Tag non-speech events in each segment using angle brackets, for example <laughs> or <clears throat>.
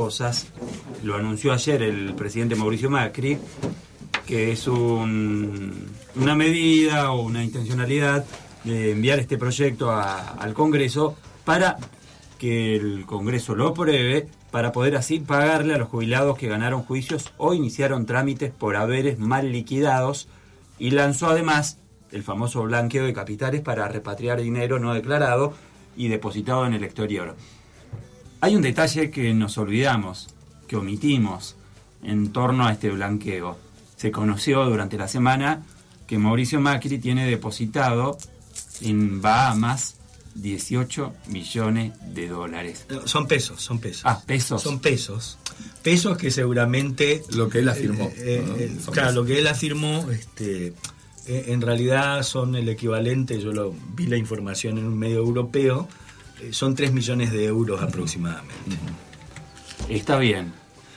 Cosas, lo anunció ayer el presidente Mauricio Macri, que es un- una medida o una intencionalidad de enviar este proyecto a- al Congreso para que el Congreso lo apruebe, para poder así pagarle a los jubilados que ganaron juicios o iniciaron trámites por haberes mal liquidados y lanzó además el famoso blanqueo de capitales para repatriar dinero no declarado y depositado en el exterior. Hay un detalle que nos olvidamos, que omitimos en torno a este blanqueo. Se conoció durante la semana que Mauricio Macri tiene depositado en Bahamas 18 millones de dólares. No, Son pesos, son pesos. Ah, pesos. Son pesos. Pesos que seguramente... Lo que él afirmó. Eh, eh, ¿no? eh, claro, pesos. lo que él afirmó, este, eh, en realidad son el equivalente, yo lo vi la información en un medio europeo, eh, son 3 millones de euros aproximadamente. Está bien.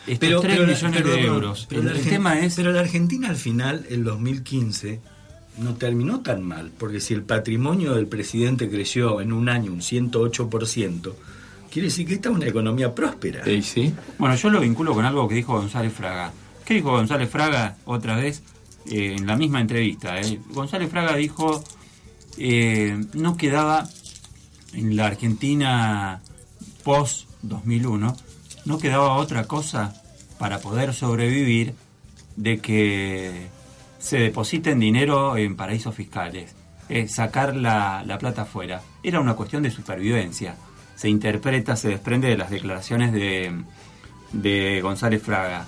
Estos 3 la- millones pero- de euros. pero el, tema es... Pero la Argentina al final, en 2015, no terminó tan mal, porque si el patrimonio del presidente creció en un año un 108%, quiere decir que esta es una economía próspera. ¿Y sí? Bueno, yo lo vinculo con algo que dijo González Fraga. ¿Qué dijo González Fraga otra vez eh, en la misma entrevista? eh? González Fraga dijo eh, no quedaba en la Argentina post 2001 no quedaba otra cosa para poder sobrevivir de que se depositen dinero en paraísos fiscales, eh, sacar la, la plata afuera. Era una cuestión de supervivencia. Se interpreta, se desprende de las declaraciones de, de González Fraga.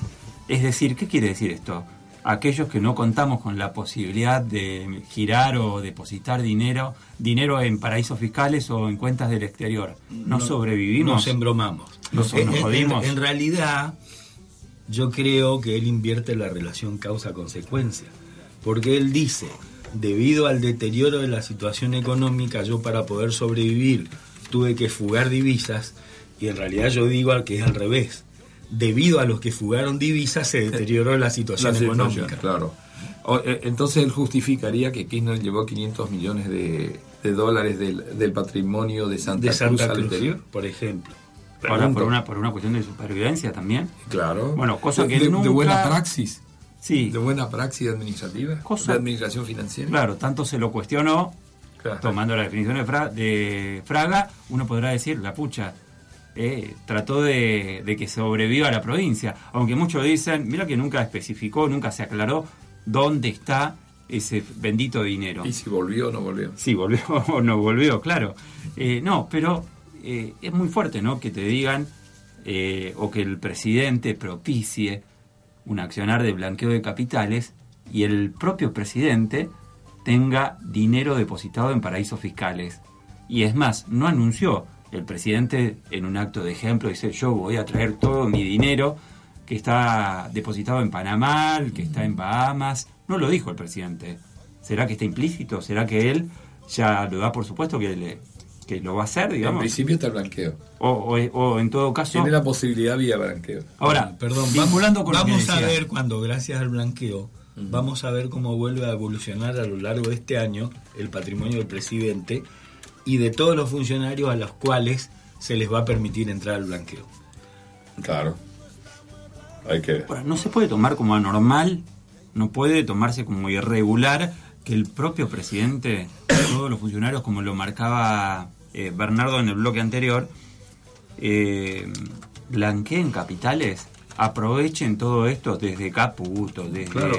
Es decir, ¿qué quiere decir esto? Aquellos que no contamos con la posibilidad de girar o depositar dinero, dinero en paraísos fiscales o en cuentas del exterior, no, sobrevivimos. Nos embromamos. Nos- En- nos en- jodimos. En, realidad, yo creo que él invierte la relación causa-consecuencia. Porque él dice, debido al deterioro de la situación económica, yo para poder sobrevivir tuve que fugar divisas, y en realidad yo digo al que es al revés. Debido a los que fugaron divisas se deterioró la situación La situación, económica. claro. Eh, entonces él justificaría que Kirchner llevó 500 millones de, de dólares del, del patrimonio de Santa, De Santa Cruz al interior. por ejemplo. Ahora, por una, por una cuestión de supervivencia también. Claro. Bueno, cosa que de- de nunca- buena praxis. Sí, De buena praxis administrativa. Cosa- de administración financiera. claro, tanto se lo cuestionó, Claro. tomando la definición de, Fra- de Fraga, uno podrá decir, la pucha, eh, trató de, de que sobreviva la provincia. Aunque muchos dicen, mira que nunca especificó, nunca se aclaró dónde está ese bendito dinero. Y si volvió o no volvió. Sí, volvió <laughs> o no volvió, claro. Eh, no, pero eh, es muy fuerte, ¿no? Que te digan o que el presidente propicie un accionar de blanqueo de capitales y el propio presidente tenga dinero depositado en paraísos fiscales. Y es más, no anunció el presidente en un acto de ejemplo, dice yo voy a traer todo mi dinero que está depositado en Panamá, que está en Bahamas. No lo dijo el presidente. ¿Será que está implícito? ¿Será que él ya lo da por supuesto que, le- que lo va a hacer, En digamos? principio está el blanqueo. O, o- o en todo caso... Tiene la posibilidad vía blanqueo. Ahora, Perdón, vinculando vamos, con vamos a ver cuando, gracias al blanqueo, vamos a ver cómo vuelve a evolucionar a lo largo de este año el patrimonio del presidente y de todos los funcionarios a los cuales se les va a permitir entrar al blanqueo. Claro. Hay que. Ahora, no se puede tomar como anormal, no puede tomarse como irregular que el propio presidente, todos los funcionarios, como lo marcaba eh, Bernardo en el bloque anterior, eh, blanqueen capitales, aprovechen todo esto desde Caputo, desde Claro.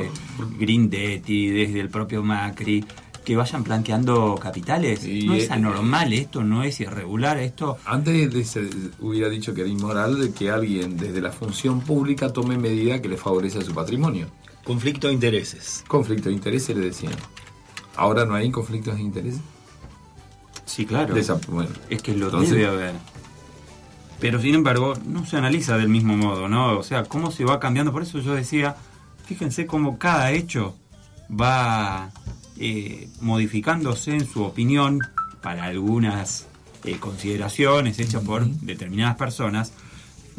Grindetti, desde el propio Macri, que vayan blanqueando capitales. Y, no eh, es anormal esto, no es irregular esto. Antes de ser- hubiera dicho que era inmoral que alguien desde la función pública tome medida que le favorece a su patrimonio. Conflicto de intereses. Conflicto de intereses le decían. Ahora no hay conflictos de intereses. Sí, claro. De esa- bueno. Es que lo Entonces- debe haber. pero sin embargo no se analiza del mismo modo, ¿no? O sea, cómo se va cambiando. Por eso yo decía, fíjense cómo cada hecho va eh, modificándose en su opinión para algunas eh, consideraciones hechas por determinadas personas,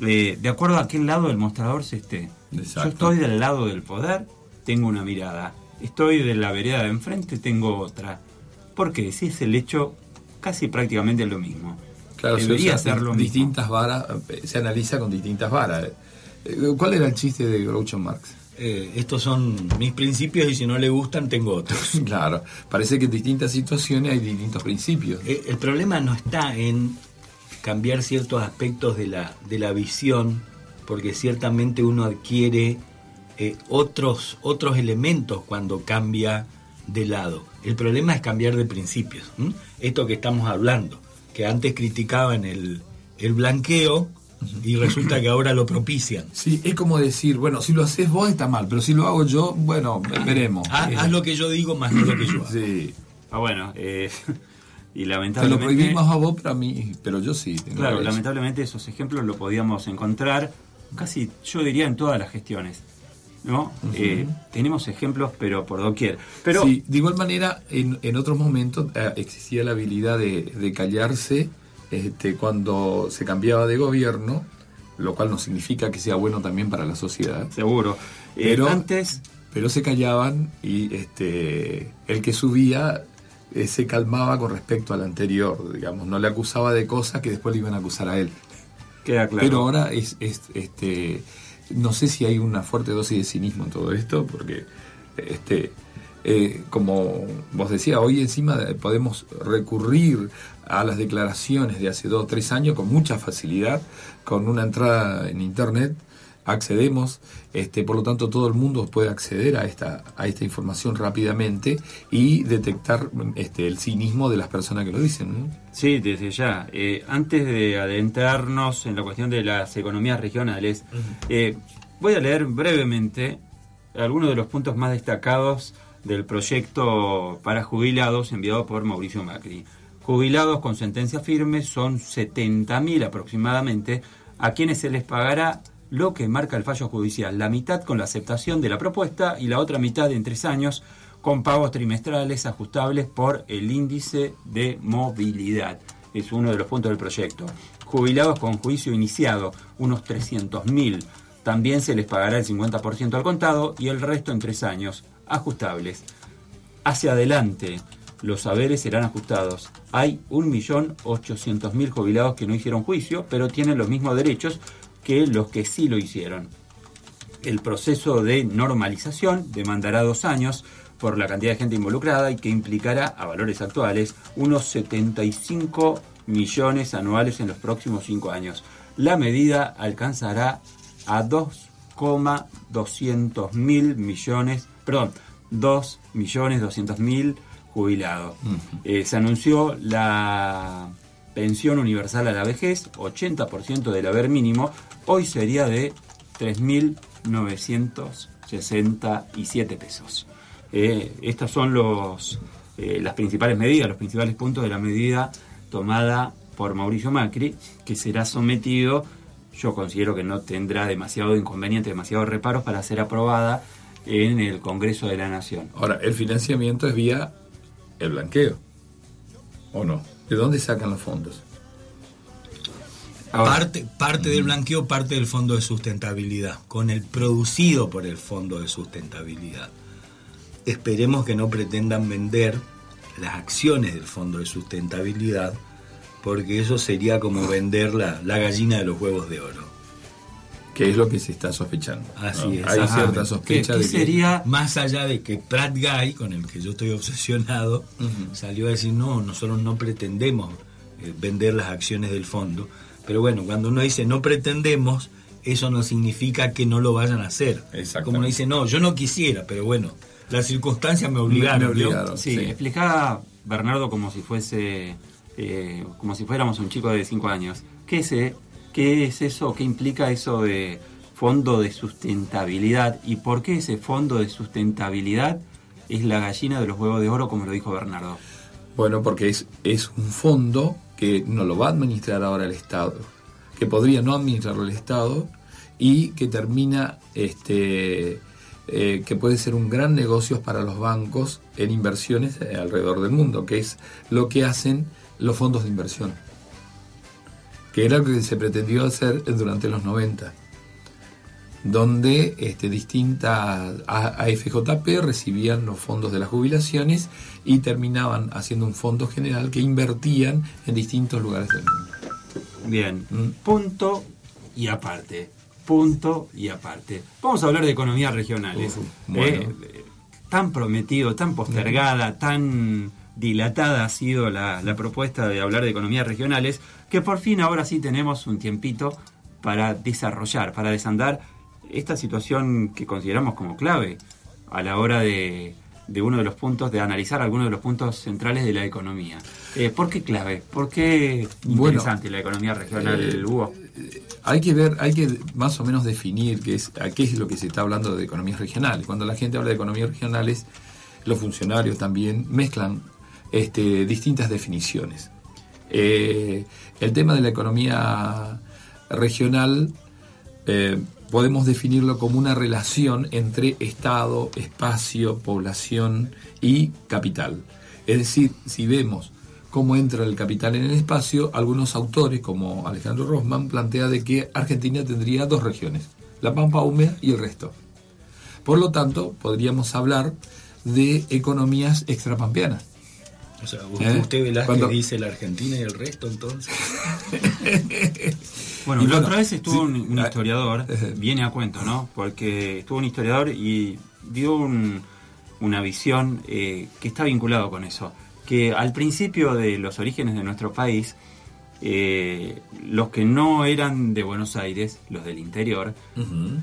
eh, de acuerdo a qué lado del mostrador se esté. Yo estoy del lado del poder, tengo una mirada. Estoy de la vereda de enfrente, tengo otra. Porque si es el hecho, casi prácticamente lo mismo. Claro, Debería ser lo distintas varas, se analiza con distintas varas. ¿Cuál era el chiste de Groucho Marx? Eh, estos son mis principios y si no le gustan tengo otros. <laughs> claro, parece que en distintas situaciones hay distintos principios. Eh, el problema no está en cambiar ciertos aspectos de la, de la visión, porque ciertamente uno adquiere eh, otros, otros elementos cuando cambia de lado. El problema es cambiar de principios. Esto que estamos hablando, que antes criticaban el, el blanqueo, y resulta que ahora lo propician. Sí, es como decir, bueno, si lo haces vos está mal, pero si lo hago yo, bueno, veremos. Haz, lo que yo digo más no lo que yo hago. Sí. Ah, bueno, eh, <laughs> y lamentablemente... Te lo prohibimos a vos, pero a mí, pero yo sí. claro, lamentablemente esos ejemplos lo podíamos encontrar casi, yo diría, en todas las gestiones. ¿no? Eh, tenemos ejemplos, pero por doquier. Pero, sí, de igual manera, en, en otros momentos eh, existía la habilidad de, de callarse este, cuando se cambiaba de gobierno, lo cual no significa que sea bueno también para la sociedad. Seguro. Eh, pero antes, pero se callaban y este, el que subía eh, se calmaba con respecto al anterior, digamos, no le acusaba de cosas que después le iban a acusar a él. Queda claro. Pero ahora es, este, no sé si hay una fuerte dosis de cinismo en todo esto, porque este, eh, como vos decías, hoy encima podemos recurrir a las declaraciones de hace dos o tres años con mucha facilidad, con una entrada en internet accedemos, este, por lo tanto todo el mundo puede acceder a esta, a esta información rápidamente y detectar este, el cinismo de las personas que lo dicen. Sí, desde ya. Eh, antes de adentrarnos en la cuestión de las economías regionales, eh, voy a leer brevemente algunos de los puntos más destacados del proyecto para jubilados enviado por Mauricio Macri. Jubilados con sentencia firme son 70.000 aproximadamente, a quienes se les pagará lo que marca el fallo judicial, la mitad con la aceptación de la propuesta y la otra mitad en tres años con pagos trimestrales ajustables por el índice de movilidad. Es uno de los puntos del proyecto. Jubilados con juicio iniciado, unos 300.000. También se les pagará el 50% al contado y el resto en tres años, ajustables. Hacia adelante, los saberes serán ajustados. Hay 1.800.000 jubilados que no hicieron juicio, pero tienen los mismos derechos que los que sí lo hicieron. El proceso de normalización demandará dos años por la cantidad de gente involucrada y que implicará, a valores actuales, unos 75 millones anuales en los próximos cinco años. La medida alcanzará a 2,200 mil millones, perdón, 2 millones 200 mil jubilados. Eh, se anunció la pensión universal a la vejez, 80% del haber mínimo, hoy sería de 3.967 pesos. Eh, estas son los, eh, las principales medidas, los principales puntos de la medida tomada por Mauricio Macri, que será sometido, yo considero que no tendrá demasiado inconveniente, demasiados reparos para ser aprobada en el Congreso de la Nación. Ahora, el financiamiento es vía el blanqueo. ¿O no? ¿De dónde sacan los fondos? parte, parte del blanqueo, parte del fondo de sustentabilidad, con el producido por el fondo de sustentabilidad. Esperemos que no pretendan vender las acciones del fondo de sustentabilidad, porque eso sería como vender la, la gallina de los huevos de oro que es lo que se está sospechando. Así es. Hay cierta sospecha de que sería más allá de que Pratt Guy, con el que yo estoy obsesionado, salió a decir no, nosotros no pretendemos eh, vender las acciones del fondo. Pero bueno, cuando uno dice no pretendemos, eso no significa que no lo vayan a hacer. Como uno dice no, yo no quisiera, pero bueno, las circunstancias me obligaron. sí, explicaba Bernardo como si fuese, eh, como si fuéramos un chico de 5 años. ¿Qué es ¿Qué es eso? ¿Qué implica eso de fondo de sustentabilidad? ¿Y por qué ese fondo de sustentabilidad es la gallina de los huevos de oro, como lo dijo Bernardo? Bueno, porque es, un fondo que no lo va a administrar ahora el Estado, que podría no administrarlo el Estado y que termina este, eh, que puede ser un gran negocio para los bancos en inversiones alrededor del mundo, que es lo que hacen los fondos de inversión, que era lo que se pretendió hacer durante los 90 donde este, distintas AFJP recibían los fondos de las jubilaciones y terminaban haciendo un fondo general que invertían en distintos lugares del mundo. Bien, mm. punto y aparte. Punto y aparte. Vamos a hablar de economías regionales. Eh, tan prometido, tan postergada, tan dilatada ha sido la, la propuesta de hablar de economías regionales, que por fin ahora sí tenemos un tiempito para desarrollar, para desandar esta situación que consideramos como clave a la hora de, uno de los puntos, de analizar algunos de los puntos centrales de la economía. Eh, ¿Por qué clave? ¿Por qué interesante la economía regional, eh, Hugo? Hay que ver, hay que más o menos definir qué es, a qué es lo que se está hablando de economías regionales. Cuando la gente habla de economías regionales, los funcionarios también mezclan este, distintas definiciones. Eh, el tema de la economía regional podemos definirlo como una relación entre Estado, espacio, población y capital. Es decir, si vemos cómo entra el capital en el espacio, algunos autores, como Alejandro Rosman, plantea de que Argentina tendría dos regiones, la Pampa húmeda y el resto. Por lo tanto, podríamos hablar de economías extrapampeanas. O sea, ¿Eh? usted Velázquez dice la Argentina y el resto entonces. <laughs> Bueno, la otra vez estuvo un, historiador, viene a cuento, ¿no? Porque estuvo un historiador y dio una visión eh, que está vinculado con eso. Que al principio de los orígenes de nuestro país, eh, los que no eran de Buenos Aires, los del interior,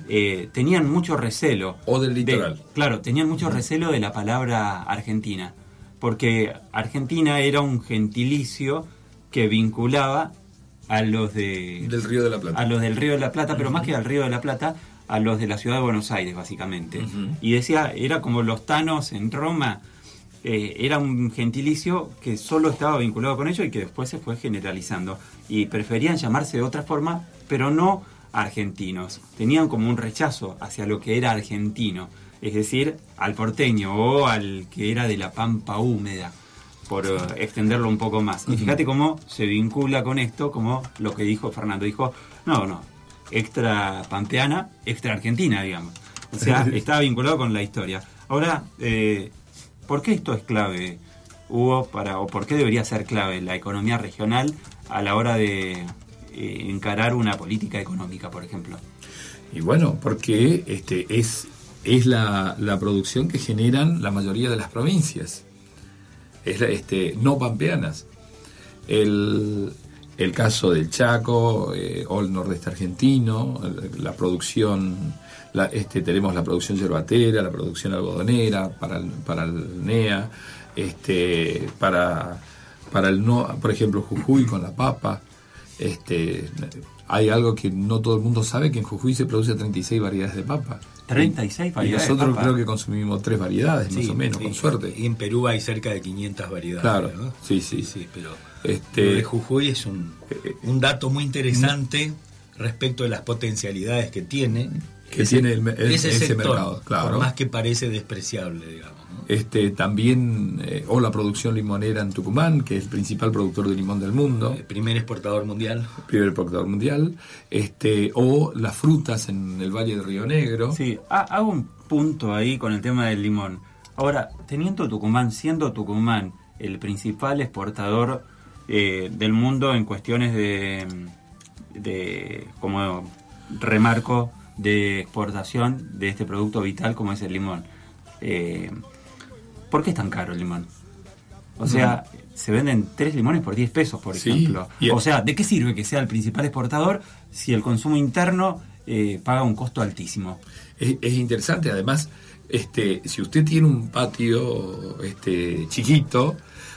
eh, tenían mucho recelo. O del litoral. claro, tenían mucho recelo de la palabra Argentina. Porque Argentina era un gentilicio que vinculaba a los de del Río de la Plata. A los del Río de la Plata, pero más que al Río de la Plata, a los de la ciudad de Buenos Aires, básicamente. Y decía, era como los tanos en Roma, eh, era un gentilicio que solo estaba vinculado con ellos y que después se fue generalizando. Y preferían llamarse de otra forma, pero no argentinos. Tenían como un rechazo hacia lo que era argentino, es decir, al porteño o al que era de la pampa húmeda por eh, extenderlo un poco más. Y fíjate cómo se vincula con esto, como lo que dijo Fernando. Dijo, no, no, extra pampeana, extra argentina, digamos. O sea, <laughs> estaba vinculado con la historia. Ahora, eh, ¿por qué esto es clave, Hugo, para, o por qué debería ser clave la economía regional a la hora de eh, encarar una política económica, por ejemplo? Y bueno, porque este es, es la, la producción que generan la mayoría de las provincias es, este, no pampeanas. El, el caso del Chaco eh, o el nordeste argentino, la producción, la, este, tenemos la producción yerbatera, la producción algodonera para el, para el NEA, este, para, para el no, por ejemplo Jujuy con la papa. Este, hay algo que no todo el mundo sabe, que en Jujuy se produce 36 variedades de papa. 36 variedades. Y nosotros creo que consumimos tres variedades, más o menos, con suerte. Y en Perú hay cerca de 500 variedades. Claro, sí, sí. sí, pero este, de Jujuy es un, un dato muy interesante respecto de las potencialidades que tiene. Que tiene el, ese, mercado, claro. Por más que parece despreciable, digamos. Este, también, eh, o la producción limonera en Tucumán, que es el principal productor de limón del mundo. El primer exportador mundial. Primer exportador mundial. Este, o las frutas en el Valle de Río Negro. Sí, hago un punto ahí con el tema del limón. Ahora, teniendo Tucumán, siendo Tucumán el principal exportador eh, del mundo en cuestiones de, de, como remarco, de exportación de este producto vital como es el limón. Eh, ¿Por qué es tan caro el limón? O sea, se venden tres limones por 10 pesos, por ejemplo. O sea, ¿de qué sirve que sea el principal exportador si el consumo interno eh, paga un costo altísimo? Es, interesante, además, este, si usted tiene un patio este, chiquito,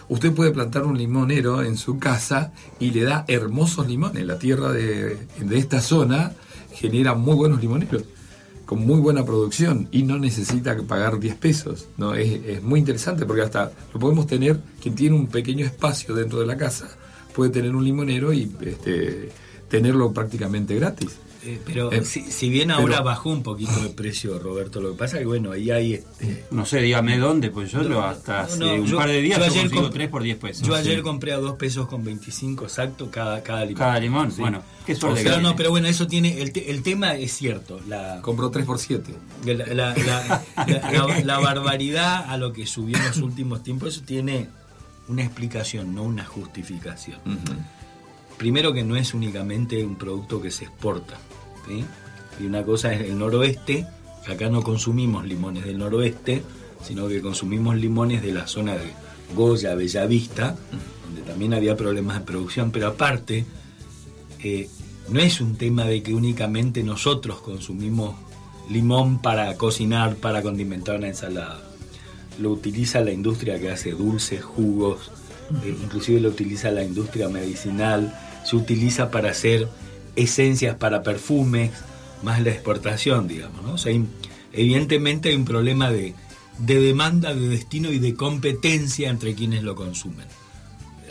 usted puede plantar un limonero en su casa y le da hermosos limones. La tierra de, de esta zona genera muy buenos limoneros con muy buena producción y no necesita pagar 10 pesos. ¿no? Es, muy interesante porque hasta lo podemos tener, quien tiene un pequeño espacio dentro de la casa, puede tener un limonero y este, tenerlo prácticamente gratis. Eh, pero Eh, si, si bien ahora pero- bajó un poquito el precio, Roberto, lo que pasa es que bueno, ahí hay este, No sé, dígame dónde, pues yo lo hasta hace No, no, un yo- par de días yo ayer consigo comp- 3 por 10 pesos. Yo ayer Sí. compré a 2 pesos con 25 exacto cada, cada limón. Cada limón, Sí. bueno, qué suerte O que sea, no, pero bueno, eso tiene. El, te- el tema es cierto. La, Compró 3 por 7. la, la- la- la- la- la barbaridad a lo que subió en los últimos tiempos, eso tiene una explicación, no una justificación. Primero que no es únicamente un producto que se exporta. ¿sí? Y una cosa es el noroeste, que acá no consumimos limones del noroeste, sino que consumimos limones de la zona de Goya, Bellavista, donde también había problemas de producción, pero aparte, eh, no es un tema de que únicamente nosotros consumimos limón para cocinar, para condimentar una ensalada. Lo utiliza la industria que hace dulces, jugos, eh, inclusive lo utiliza la industria medicinal, se utiliza para hacer esencias para perfumes, más la exportación, digamos. ¿no? O evidentemente hay un problema de, de demanda, de destino y de competencia entre quienes lo consumen.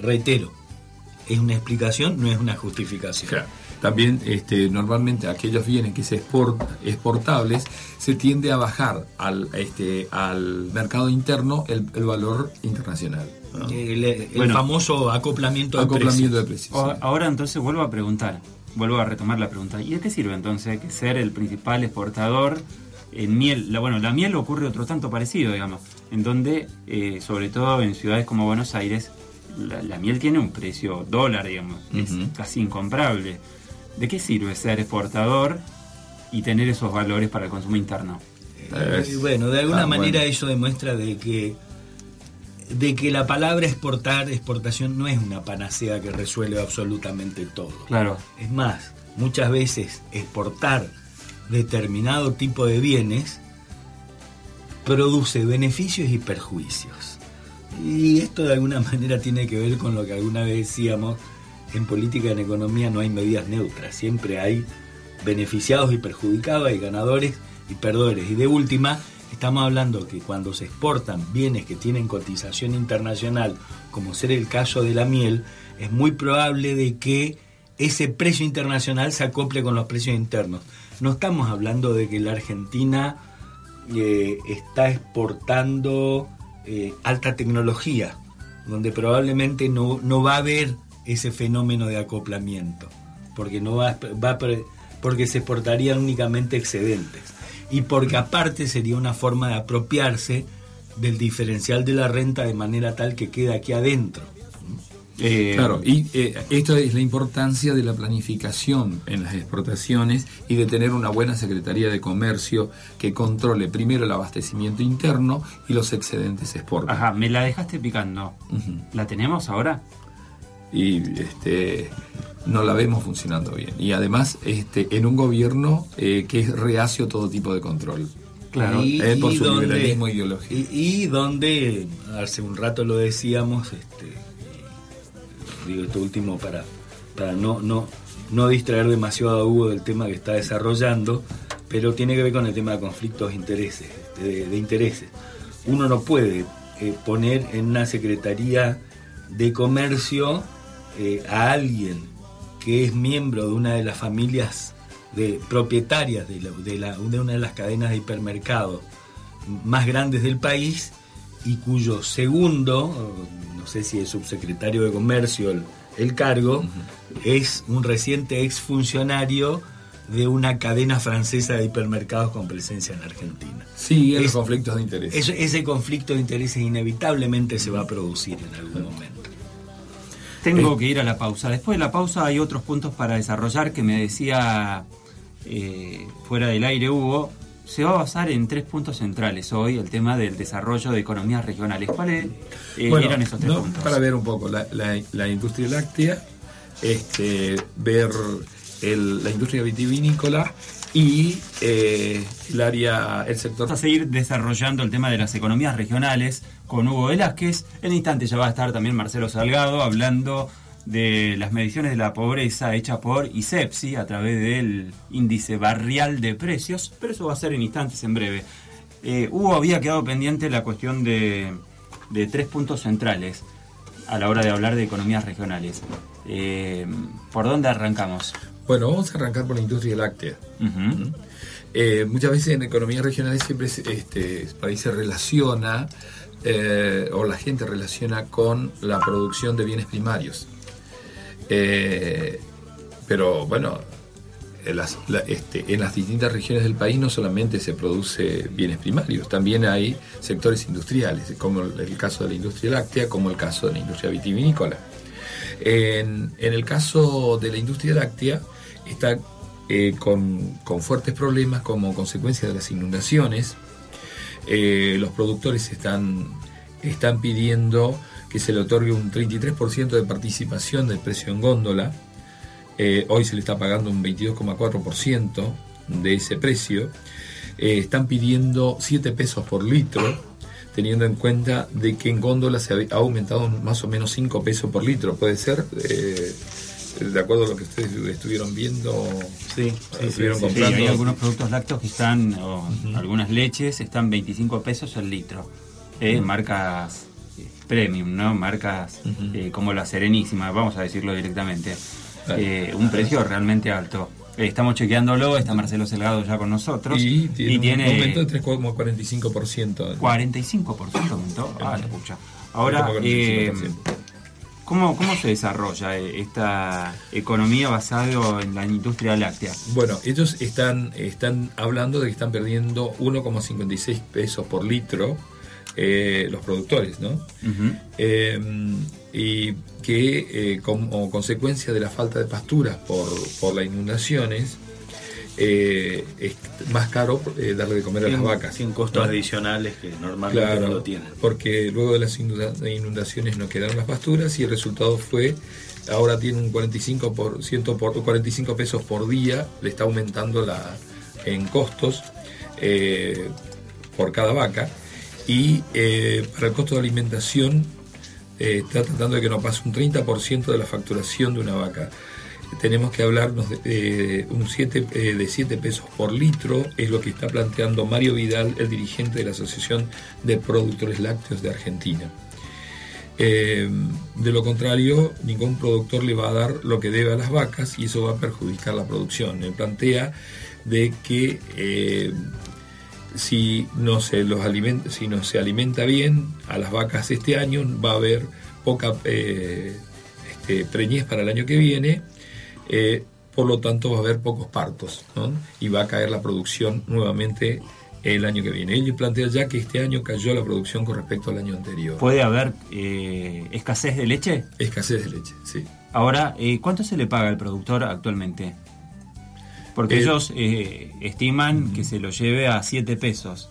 Reitero, es una explicación, no es una justificación. También este, normalmente aquellos bienes que se exportan, exportables se tiende a bajar al, este, al mercado interno el, el valor internacional. ¿no? El, el Bueno. famoso acoplamiento de Acoplamiento precios. de precios. O- sí. Ahora entonces vuelvo a preguntar, vuelvo a retomar la pregunta. ¿Y de qué sirve entonces que ser el principal exportador en miel? La, bueno, la miel ocurre otro tanto parecido, digamos, en donde, eh, sobre todo en ciudades como Buenos Aires, la, la miel tiene un precio dólar, digamos, es casi incomparable. ¿De qué sirve ser exportador y tener esos valores para el consumo interno? Y bueno, de alguna ah, manera bueno. eso demuestra de que de que la palabra exportar, exportación no es una panacea que resuelve absolutamente todo. Claro. Es más, muchas veces exportar determinado tipo de bienes produce beneficios y perjuicios. Y esto de alguna <laughs> manera tiene que ver con lo que alguna vez decíamos, en política en economía no hay medidas neutras, siempre hay beneficiados y perjudicados, hay ganadores y perdedores. Y de última, estamos hablando que cuando se exportan bienes que tienen cotización internacional, como ser el caso de la miel, es muy probable de que ese precio internacional se acople con los precios internos. No estamos hablando de que la Argentina eh, está exportando eh, alta tecnología, donde probablemente no, no va a haber ese fenómeno de acoplamiento, porque no va, a- va porque se exportarían únicamente excedentes y porque aparte sería una forma de apropiarse del diferencial de la renta de manera tal que queda aquí adentro. Eh, Claro, y eh, esto es la importancia de la planificación en las exportaciones y de tener una buena Secretaría de Comercio que controle primero el abastecimiento interno y los excedentes se exportan. Ajá, me la dejaste picando. ¿La tenemos ahora? Y este, no la vemos funcionando bien. Y además este, en un gobierno eh, que es reacio a todo tipo de control. Claro. Y- eh, por y su donde- liberalismo ideológico. Y, y donde, hace un rato lo decíamos, este, digo esto último para, para no, no, no distraer demasiado a Hugo del tema que está desarrollando, pero tiene que ver con el tema de conflictos de intereses. De, de intereses. Uno no puede eh, poner en una secretaría de comercio eh, a alguien que es miembro de una de las familias de, propietarias de, la- de la- de una de las cadenas de hipermercados más grandes del país y cuyo segundo, no sé si es subsecretario de Comercio el, el cargo, es un reciente exfuncionario de una cadena francesa de hipermercados con presencia en Argentina. Sí, los Es- conflictos de interés. Eso- ese conflicto de intereses inevitablemente se va a producir en algún momento. Tengo Eh. que ir a la pausa. Después de la pausa hay otros puntos para desarrollar que me decía eh, fuera del aire Hugo. Se va a basar en tres puntos centrales hoy, el tema del desarrollo de economías regionales. ¿Cuáles eh, Bueno, eran esos tres no, puntos? Para ver un poco la, la- la industria láctea, este, ver el- la industria vitivinícola y eh, el área, el sector. Vamos a seguir desarrollando el tema de las economías regionales con Hugo Velázquez. En instante ya va a estar también Marcelo Salgado hablando de las mediciones de la pobreza hecha por ISEPSI a través del índice barrial de precios, pero eso va a ser en instantes en breve. Eh, Hugo había quedado pendiente la cuestión de, de tres puntos centrales. a la hora de hablar de economías regionales. Eh, ¿Por dónde arrancamos? Bueno, vamos a arrancar por la industria láctea. Eh, muchas veces en economías regionales siempre este, país se relaciona eh, o la gente relaciona con la producción de bienes primarios. Eh, pero bueno, en las, la- este, en las distintas regiones del país no solamente se produce bienes primarios, también hay sectores industriales, como el, el caso de la industria láctea, como el caso de la industria vitivinícola. En, en el caso de la industria láctea, está eh, con, con fuertes problemas como consecuencia de las inundaciones. Eh, los productores están, están pidiendo que se le otorgue un 33% de participación del precio en góndola. Eh, hoy se le está pagando un 22,4% de ese precio. Están pidiendo 7 pesos por litro, teniendo en cuenta de que en góndola se ha aumentado más o menos 5 pesos por litro. ¿Puede ser? De acuerdo a lo que ustedes estuvieron viendo, Sí, estuvieron Sí, comprando. hay algunos productos lácteos que están, o algunas leches, están 25 pesos el litro. Eh, Marcas eh, premium, ¿no? Marcas eh, como la Serenísima, vamos a decirlo directamente. Eh, un precio realmente alto. Estamos chequeándolo, está Marcelo Salgado ya con nosotros. Y tiene, y un aumento de 3,45%. 45% aumentó. Ah, la pucha. Ahora, eh, 3,45%. ¿Cómo, ¿cómo se desarrolla eh, esta economía basada en la industria láctea? Bueno, ellos están, están hablando de que están perdiendo 1,56 pesos por litro eh, los productores, ¿no? Eh, y que eh, como consecuencia de la falta de pasturas por, por las inundaciones, eh, es más caro eh, darle de comer a las vacas. Sin costos ¿no? adicionales que normalmente Claro, no lo tienen. porque luego de las inunda- inundaciones no quedaron las pasturas y el resultado fue, ahora tiene un 45%, por, 45 pesos por día, le está aumentando la, en costos eh, por cada vaca y para el costo de alimentación está tratando de que no pase un 30% de la facturación de una vaca. Tenemos que hablarnos de, un siete, eh, de 7 pesos por litro, es lo que está planteando Mario Vidal, el dirigente de la Asociación de Productores Lácteos de Argentina. Eh, de lo contrario, ningún productor le va a dar lo que debe a las vacas y eso va a perjudicar la producción. Él plantea de que eh, si no se los alimenta, si no se alimenta bien a las vacas este año, va a haber poca este, preñez para el año que viene, eh, por lo tanto va a haber pocos partos ¿no? y va a caer la producción nuevamente el año que viene. Él plantea ya que este año cayó la producción con respecto al año anterior. ¿Puede haber eh, escasez de leche? Escasez de leche, sí. Ahora, eh, ¿cuánto se le paga al productor actualmente? Porque Eh, ellos estiman que se lo lleve a 7 pesos.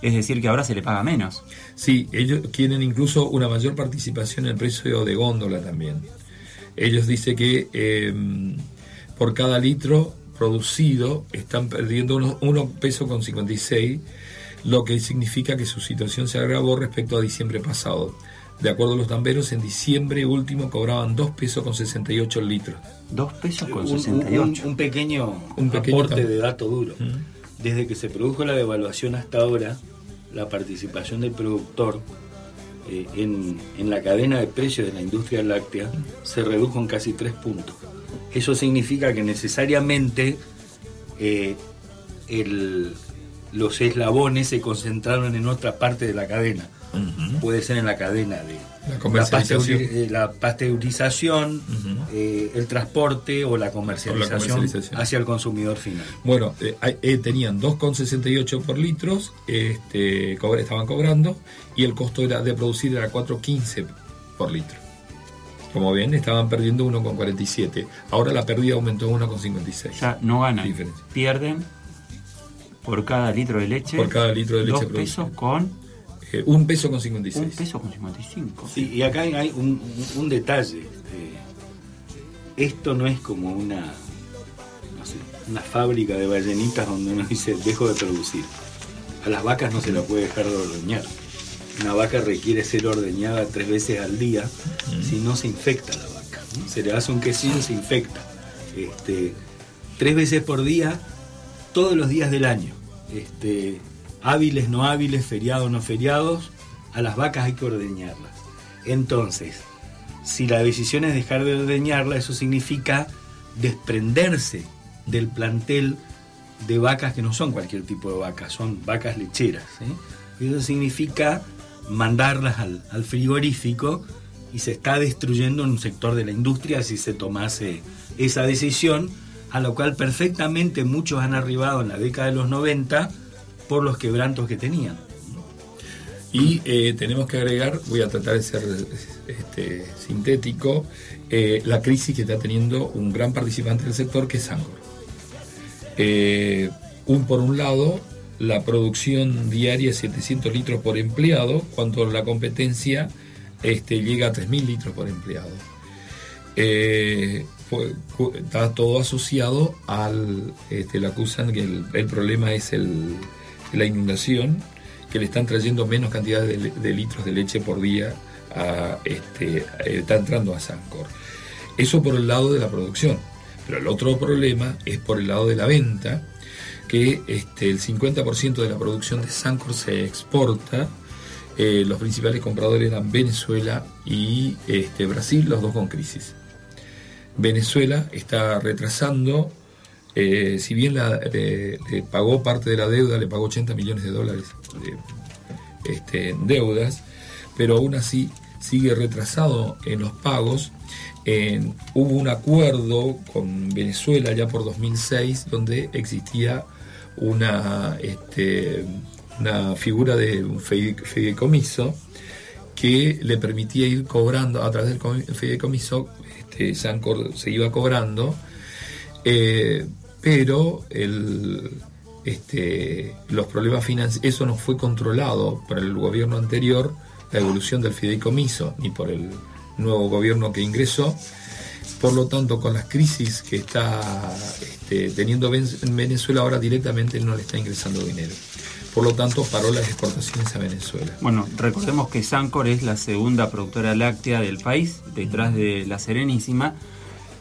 Es decir, que ahora se le paga menos. Sí, ellos quieren incluso una mayor participación en el precio de góndola también. Ellos dicen que eh, por cada litro producido están perdiendo unos 1 peso con 56, lo que significa que su situación se agravó respecto a diciembre pasado. De acuerdo a los tamberos, en diciembre último cobraban 2 pesos con 68 litros. 2 pesos con Un- un, 68. un- un pequeño, Un pequeño aporte de dato duro. Desde que se produjo la devaluación hasta ahora, la participación del productor eh, en, en la cadena de precios de la industria láctea se redujo en casi tres puntos. Eso significa que necesariamente eh, el- los eslabones se concentraron en otra parte de la cadena. Puede ser en la cadena de La eh, la pasteurización, eh, el transporte o la comercialización, comercialización. hacia el consumidor final. Bueno, eh, eh, tenían 2,68 por litros, este, cobra- estaban cobrando, y el costo era de producir era 4,15 por litro. Como ven, estaban perdiendo 1,47. Ahora la pérdida aumentó a 1,56. Ya no ganan, Diferencia. pierden por cada litro de leche. Por cada litro de leche 2 producida. pesos con Eh, un peso con 56. un peso con 55. Sí, y acá hay- un, un- un detalle. eh, esto no es como una, no sé, una fábrica de ballenitas donde uno dice dejo de producir. A las vacas no se la puede dejar de ordeñar. Una vaca requiere ser ordeñada tres veces al día, si no se infecta la vaca. ¿no? Se le hace un quesillo y se infecta. Este, tres veces por día, todos los días del año. Este, hábiles, no hábiles, feriados, no feriados, a las vacas hay que ordeñarlas. Entonces, si la decisión es dejar de ordeñarla, eso significa desprenderse del plantel de vacas que no son cualquier tipo de vacas, son vacas lecheras. ¿eh? Eso significa mandarlas al, frigorífico y se está destruyendo un sector de la industria si se tomase esa decisión, a lo cual perfectamente muchos han arribado en la década de los 90 por los quebrantos que tenían. Y eh, tenemos que agregar, voy a tratar de ser este, sintético, eh, la crisis que está teniendo un gran participante del sector que es Angor. Eh, un, por un lado, la producción diaria es 700 litros por empleado, cuando la competencia este, llega a 3.000 litros por empleado. está todo asociado al, este, le acusan que el, problema es el, la inundación, que le están trayendo menos cantidad de, litros de leche por día, este, está entrando a Sancor. Eso por el lado de la producción. Pero el otro problema es por el lado de la venta, que este, el 50% de la producción de Sancor se exporta. Eh, los principales compradores eran Venezuela y este, Brasil, los dos con crisis. Venezuela está retrasando eh, si bien le, pagó parte de la deuda, le pagó 80 millones de dólares de este, deudas, pero aún así sigue retrasado en los pagos. hubo un acuerdo con Venezuela ya por 2006 donde existía una, este, una figura de un fideicomiso que le permitía ir cobrando a través del fideicomiso, este, se iba cobrando. Eh, pero este, los problemas financieros, eso no fue controlado por el gobierno anterior, la evolución del fideicomiso, ni por el nuevo gobierno que ingresó. Por lo tanto, con las crisis que está este, teniendo en Venezuela ahora directamente no le está ingresando dinero. Por lo tanto, paró las exportaciones a Venezuela. Bueno, recordemos que Sancor es la segunda productora láctea del país, detrás de la Serenísima,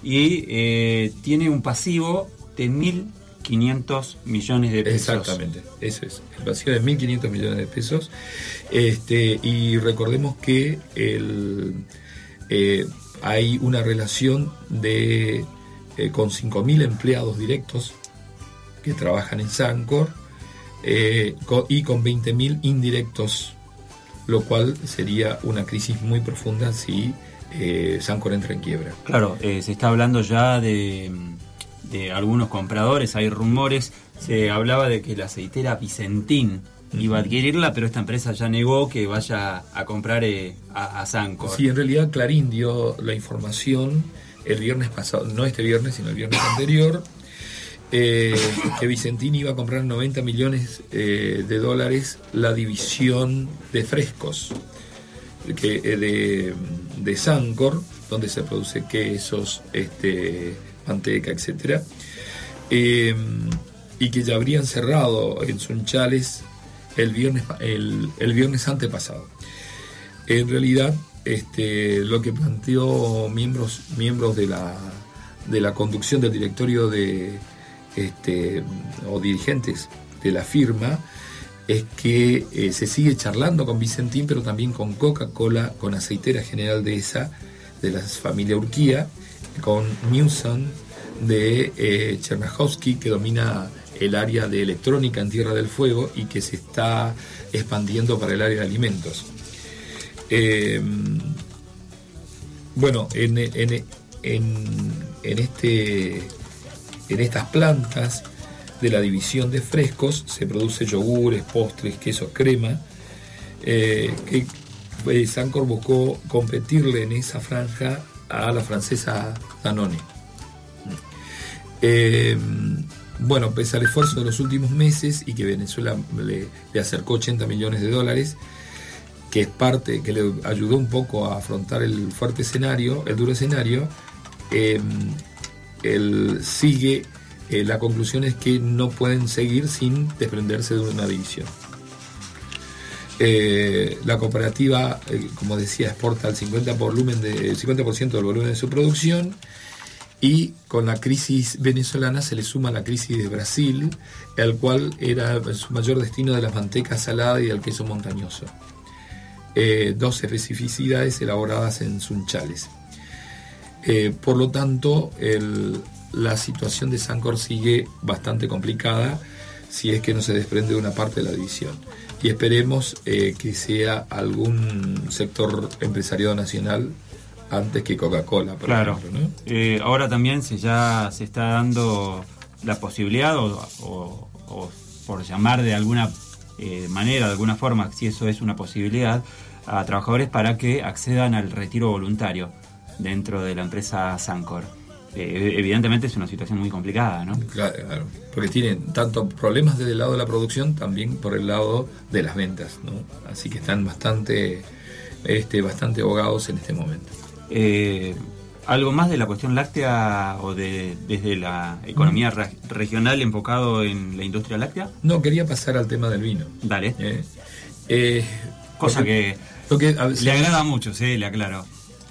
y eh, tiene un pasivo de 1.500 millones de pesos. Exactamente, eso es. El vacío de 1.500 millones de pesos. Este, y recordemos que el, eh, hay una relación de eh, con 5.000 empleados directos que trabajan en Sancor eh, y con 20.000 indirectos, lo cual sería una crisis muy profunda si Sancor entra en quiebra. Claro, se está hablando ya de de algunos compradores, hay rumores, se hablaba de que la aceitera Vicentín iba a adquirirla, pero esta empresa ya negó que vaya a comprar eh, a, a Sancor. Sí, en realidad Clarín dio la información el viernes pasado, no este viernes, sino el viernes anterior, eh, que Vicentín iba a comprar 90 millones eh, de dólares la división de frescos que, de, de Sancor, donde se produce quesos, este, manteca, etc. Y que ya habrían cerrado en Sunchales el viernes, el, viernes antepasado. En realidad, este, lo que planteó miembros, miembros de la, de la conducción del directorio de, este, o dirigentes de la firma es que eh, se sigue charlando con Vicentín, pero también con Coca-Cola, con Aceitera General de esa, de la familia Urquía, con Newson de eh, que domina el área de electrónica en Tierra del Fuego y que se está expandiendo para el área de alimentos. Eh, bueno, en, en, en, este, en estas plantas de la división de frescos se produce yogures, postres, quesos, crema, eh, que eh, Sancor buscó competirle en esa franja a la francesa Danone. Eh, bueno, pese al esfuerzo de los últimos meses y que Venezuela le, acercó 80 millones de dólares, que es parte, que le ayudó un poco a afrontar el fuerte escenario, el duro escenario, eh, él sigue, eh, la conclusión es que no pueden seguir sin desprenderse de una división. la cooperativa, como decía, exporta el 50%, volumen de, el 50 del volumen de su producción y con la crisis venezolana se le suma la crisis de Brasil, el cual era su mayor destino de las mantecas saladas y del queso montañoso. Eh, dos especificidades elaboradas en Sunchales. Eh, por lo tanto, la situación de Sancor sigue bastante complicada si es que no se desprende de una parte de la división. Y esperemos eh, que sea algún sector empresariado nacional antes que Coca-Cola, por Claro. ejemplo. ¿no? Eh, ahora también se ya se está dando la posibilidad, o, o- o por llamar de alguna eh, manera, de alguna forma, si eso es una posibilidad, a trabajadores para que accedan al retiro voluntario dentro de la empresa Sancor. Eh, evidentemente es una situación muy complicada, ¿no? Claro, claro, porque tienen tanto problemas desde el lado de la producción, también por el lado de las ventas, ¿no? Así que están bastante, este, bastante ahogados en este momento. Eh, ¿Algo más de la cuestión láctea o de desde la economía re- regional enfocado en la industria láctea? No, quería pasar al tema del vino. Dale. ¿eh? Eh, Cosa porque- que a le agrada mucho, sí, le aclaro.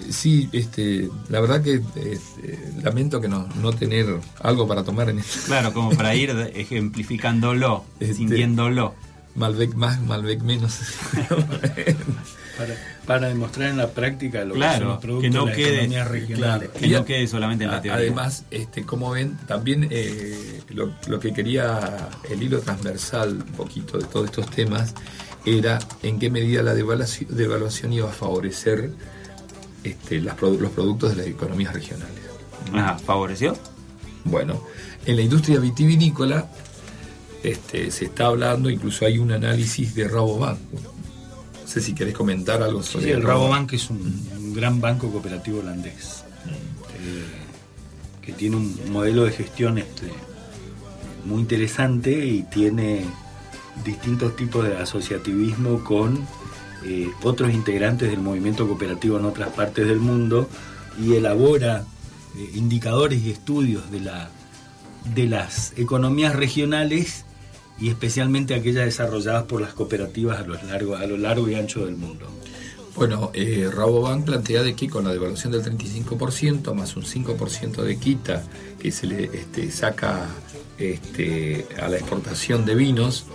Sí, este, la verdad que este, lamento que no, no tener algo para tomar en este Claro, como para ir ejemplificándolo, Este- sintiéndolo. Malbec más, Malbec menos. <laughs> Para, para demostrar en la práctica lo que son los productos que no de las quede, economías regionales. que no quede solamente en la teoría. Además, este, como ven, también eh, lo, lo que quería el hilo transversal un poquito de todos estos temas era en qué medida la devaluación, devaluación iba a favorecer este, las los productos de las economías regionales. Ajá, ¿Favoreció? Bueno, en la industria vitivinícola este, se está hablando, incluso hay un análisis de Rabobank. No sé si querés comentar algo Sí, sobre el Rabobank. es un, un gran banco cooperativo holandés eh, que tiene un modelo de gestión este, muy interesante y tiene distintos tipos de asociativismo con eh, otros integrantes del movimiento cooperativo en otras partes del mundo y elabora eh, indicadores y estudios de, la, de las economías regionales y especialmente aquellas desarrolladas por las cooperativas a lo largo, a lo largo y ancho del mundo. Bueno, eh, Rabobank plantea de que con la devaluación del 35% más un 5% de quita que se le este, saca este, a la exportación de vinos,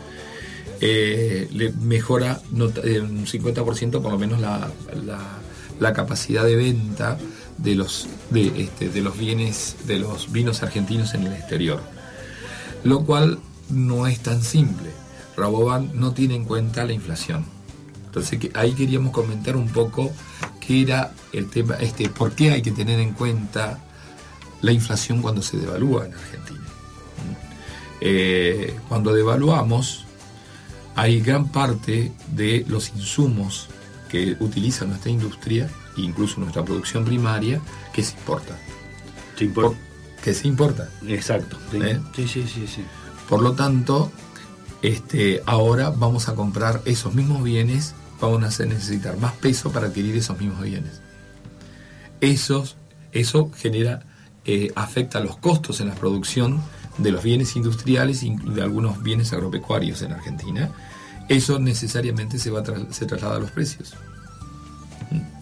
eh, le mejora eh, un 50% por lo menos la, la- la capacidad de venta de los, de, este, de los bienes, de los vinos argentinos en el exterior. Lo cual no es tan simple. Rabobank no tiene en cuenta la inflación. Entonces que ahí queríamos comentar un poco qué era el tema, este, por qué hay que tener en cuenta la inflación cuando se devalúa en Argentina. Eh, cuando devaluamos, hay gran parte de los insumos que utiliza nuestra industria, incluso nuestra producción primaria, que se importa. Que se importa. Exacto. ¿Eh? sí, sí, sí, sí. Por lo tanto, este, ahora vamos a comprar esos mismos bienes, vamos a necesitar más peso para adquirir esos mismos bienes. Esos, eso genera, eh, afecta los costos en la producción de los bienes industriales y de algunos bienes agropecuarios en Argentina. Eso necesariamente se va a se traslada a los precios.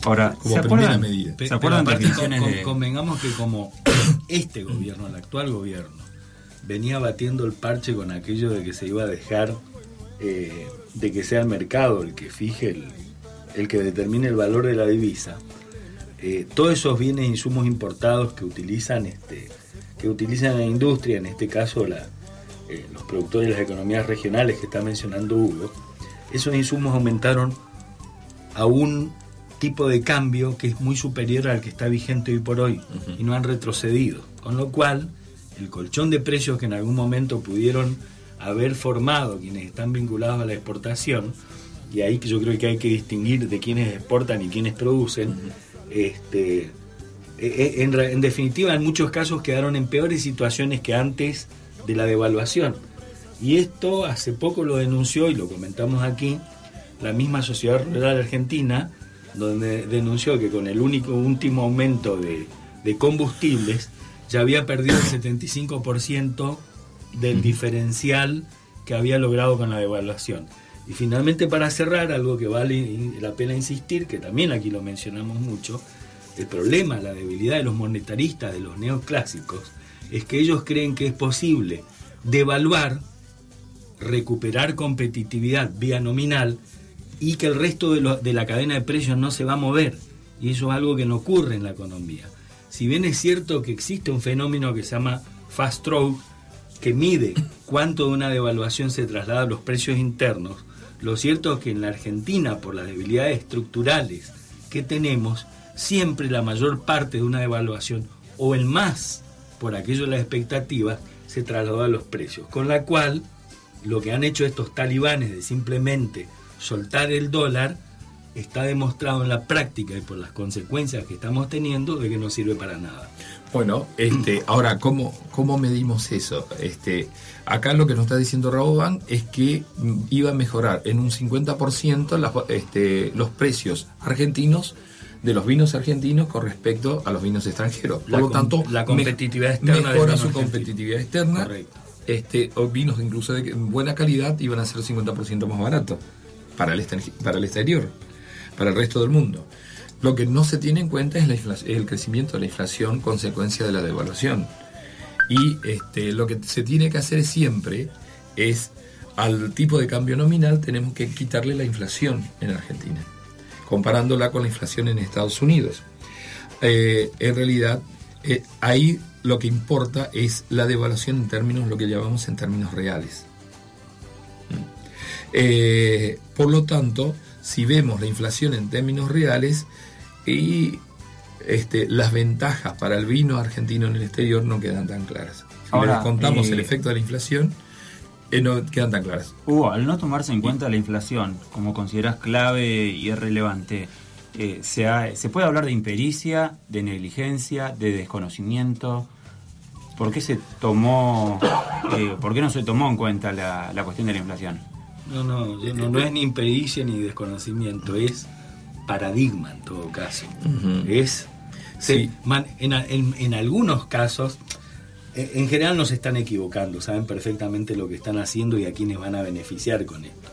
Ahora, Como ¿se primera acuerdan, medida. ¿se acuerdan Pero aparte, definiciones con- de- convengamos que como <coughs> este gobierno, el actual gobierno, venía batiendo el parche con aquello de que se iba a dejar eh, de que sea el mercado el que fije el, el que determine el valor de la divisa, eh, todos esos bienes e insumos importados que utilizan este que utilizan la industria, en este caso la, eh, los productores de las economías regionales que está mencionando Hugo, esos insumos aumentaron a un tipo de cambio que es muy superior al que está vigente hoy por hoy y no han retrocedido. Con lo cual, el colchón de precios que en algún momento pudieron haber formado quienes están vinculados a la exportación, y ahí que yo creo que hay que distinguir de quienes exportan y quienes producen, este, eh, eh, en, en definitiva en muchos casos quedaron en peores situaciones que antes de la devaluación. Y esto hace poco lo denunció y lo comentamos aquí la misma Sociedad Rural Argentina, donde denunció que con el único último aumento de, de combustibles ya había perdido el 75% del diferencial que había logrado con la devaluación. Y finalmente para cerrar, algo que vale la pena insistir, que también aquí lo mencionamos mucho, el problema, la debilidad de los monetaristas, de los neoclásicos, es que ellos creen que es posible devaluar, recuperar competitividad vía nominal y que el resto de, lo- de la cadena de precios no se va a mover. Y eso es algo que no ocurre en la economía. Si bien es cierto que existe un fenómeno que se llama fast throw, que mide cuánto de una devaluación se traslada a los precios internos, lo cierto es que en la Argentina, por las debilidades estructurales que tenemos, siempre la mayor parte de una devaluación, o el más, por aquello de las expectativas, se trasladó a los precios. Con la cual, lo que han hecho estos talibanes de simplemente soltar el dólar, está demostrado en la práctica y por las consecuencias que estamos teniendo de que no sirve para nada. Bueno, este, <clears throat> ahora, ¿cómo, ¿cómo medimos eso? Este, acá lo que nos está diciendo Rabobank es que mm, iba a mejorar en un 50% las, este, los precios argentinos de los vinos argentinos con respecto a los vinos extranjeros. Por La lo tanto, la competitividad externa mejora su competitividad externa. Correcto. Este, o vinos incluso de buena calidad iban a ser 50% más baratos para el, para el exterior, para el resto del mundo. Lo que no se tiene en cuenta es, el crecimiento de la inflación consecuencia de la devaluación. Y este, lo que se tiene que hacer siempre es, al tipo de cambio nominal, tenemos que quitarle la inflación en Argentina, comparándola con la inflación en Estados Unidos. Eh, en realidad, eh, ahí lo que importa es la devaluación en términos, lo que llamamos en términos reales. Eh, por lo tanto, si vemos la inflación en términos reales y este, las ventajas para el vino argentino en el exterior no quedan tan claras. Si Ahora, le descontamos eh, el efecto de la inflación, eh, no quedan tan claras. Hugo, al no tomarse en cuenta la inflación, como consideras clave y es relevante, eh, se, ha- ¿se puede hablar de impericia, de negligencia, de desconocimiento? ¿Por qué se tomó, eh, por qué no se tomó en cuenta la, la cuestión de la inflación? No, no, no, no es ni impericia ni desconocimiento, es paradigma en todo caso. Es. Sí. man- en, en- en algunos casos, en, en general no se están equivocando, saben perfectamente lo que están haciendo y a quienes van a beneficiar con esto.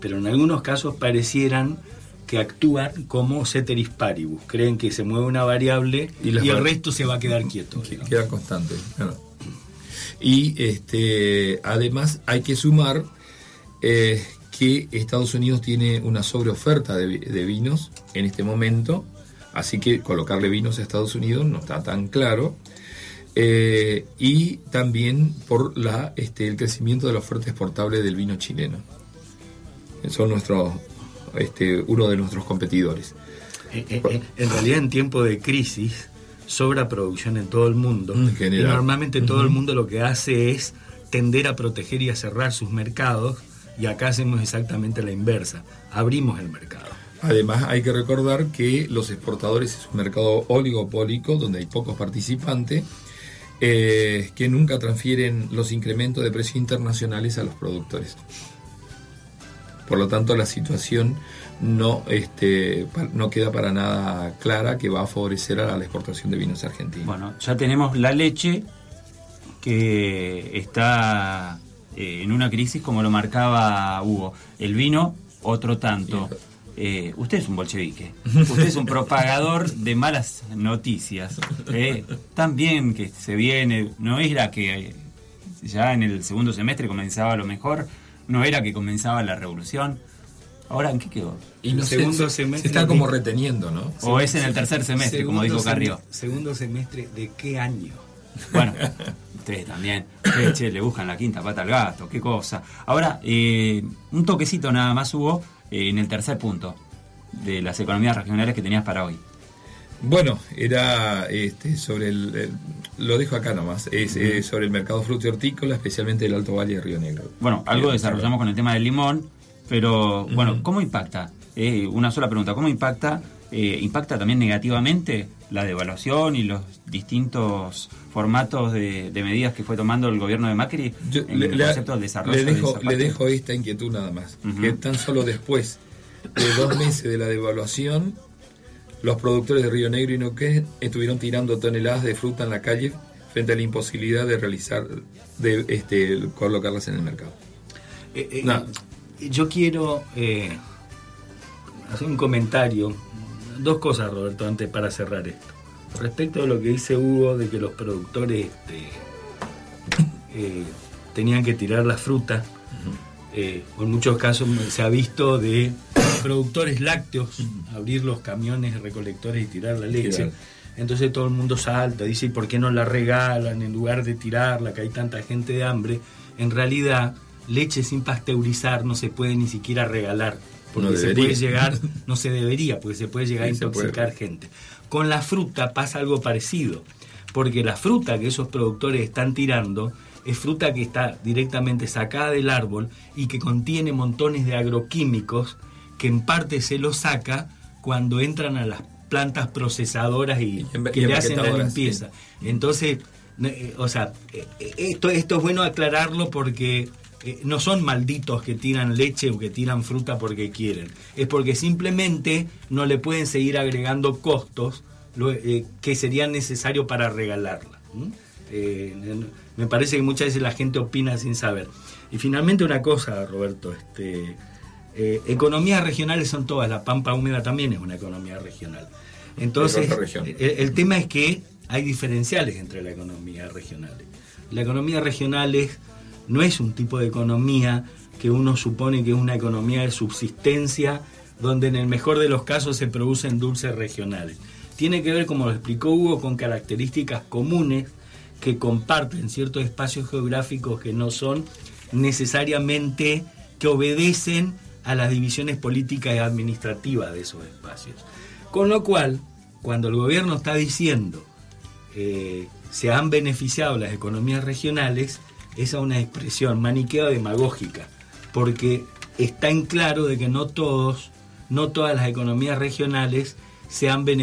Pero en algunos casos parecieran que actúan como ceteris paribus, creen que se mueve una variable Y el resto se va a quedar quieto. que queda constante. claro. Y este, además hay que sumar eh, que Estados Unidos tiene una sobreoferta de, de vinos en este momento, así que colocarle vinos a Estados Unidos no está tan claro. Eh, y también por la, este, el crecimiento de la oferta exportable del vino chileno. Son nuestros, este, uno de nuestros competidores. Eh, eh, en realidad en tiempo de crisis sobra producción en todo el mundo En y general. normalmente todo el mundo lo que hace es tender a proteger y a cerrar sus mercados y acá hacemos exactamente la inversa, abrimos el mercado. Además, hay que recordar que los exportadores es un mercado oligopólico donde hay pocos participantes eh, que nunca transfieren los incrementos de precios internacionales a los productores. Por lo tanto, la situación no, este, no queda para nada clara que va a favorecer a la exportación de vinos argentinos. Bueno, ya tenemos la leche que está eh, en una crisis como lo marcaba Hugo. El vino, otro tanto. Eh, usted es un bolchevique. Usted es un propagador de malas noticias. Eh, también que se viene, no era que eh, ya en el segundo semestre comenzaba lo mejor, no era que comenzaba la revolución. Ahora, ¿en qué quedó? y no segundo se, semestre se está como de- reteniendo, ¿no? O es en el tercer semestre, como dijo Carrió. sem- Segundo semestre de qué año? Bueno, ustedes también. Che, che, le buscan la quinta pata al gato, qué cosa. Ahora, eh, un toquecito nada más hubo eh, en el tercer punto de las economías regionales que tenías para hoy. Bueno, era este, sobre el, el- Lo dejo acá nomás. Es eh, sobre el mercado fruto y hortícola, especialmente del Alto Valle de Río Negro. Bueno, algo desarrollamos con el tema del limón, pero bueno, ¿cómo impacta? Eh, una sola pregunta, ¿cómo impacta? Eh, ¿Impacta también negativamente la devaluación y los distintos formatos de, de medidas que fue tomando el gobierno de Macri Yo en le, el concepto del desarrollo le de dejo, esa le dejo esta inquietud nada más. Que tan solo después de dos meses de la devaluación, los productores de Río Negro y Neuquén estuvieron tirando toneladas de fruta en la calle frente a la imposibilidad de realizar, de este, colocarlas en el mercado. Eh, eh, No. Yo quiero hacer un comentario. Dos cosas, Roberto, antes para cerrar esto. Respecto a lo que dice Hugo de que los productores este, eh, tenían que tirar la fruta, eh, o en muchos casos se ha visto de productores lácteos abrir los camiones recolectores y tirar la leche. Entonces todo el mundo salta, dice, ¿y por qué no la regalan en lugar de tirarla, que hay tanta gente de hambre? En realidad, leche sin pasteurizar no se puede ni siquiera regalar, porque No se puede llegar, <laughs> no se debería, porque se puede llegar Sí, a intoxicar gente. Con la fruta pasa algo parecido, porque la fruta que esos productores están tirando es fruta que está directamente sacada del árbol y que contiene montones de agroquímicos que en parte se los saca cuando entran a las plantas procesadoras y, que y le hacen la limpieza. Entonces, eh, o sea, eh, eh, esto, esto es bueno aclararlo porque no son malditos que tiran leche o que tiran fruta porque quieren. Es porque simplemente no le pueden seguir agregando costos lo- eh, que serían necesarios para regalarla. Eh, me parece que muchas veces la gente opina sin saber. Y finalmente una cosa, Roberto, este, eh, economías regionales son todas, la pampa húmeda también es una economía regional. Entonces, el, el tema es que hay diferenciales entre la economía regional. La economía regional es- no es un tipo de economía que uno supone que es una economía de subsistencia, donde en el mejor de los casos se producen dulces regionales. Tiene que ver, como lo explicó Hugo, con características comunes que comparten ciertos espacios geográficos que no son necesariamente que obedecen a las divisiones políticas y administrativas de esos espacios. Con lo cual, cuando el gobierno está diciendo eh, se han beneficiado las economías regionales, esa es una expresión maniquea demagógica, porque está en claro de que no todos, no todas las economías regionales se han beneficiado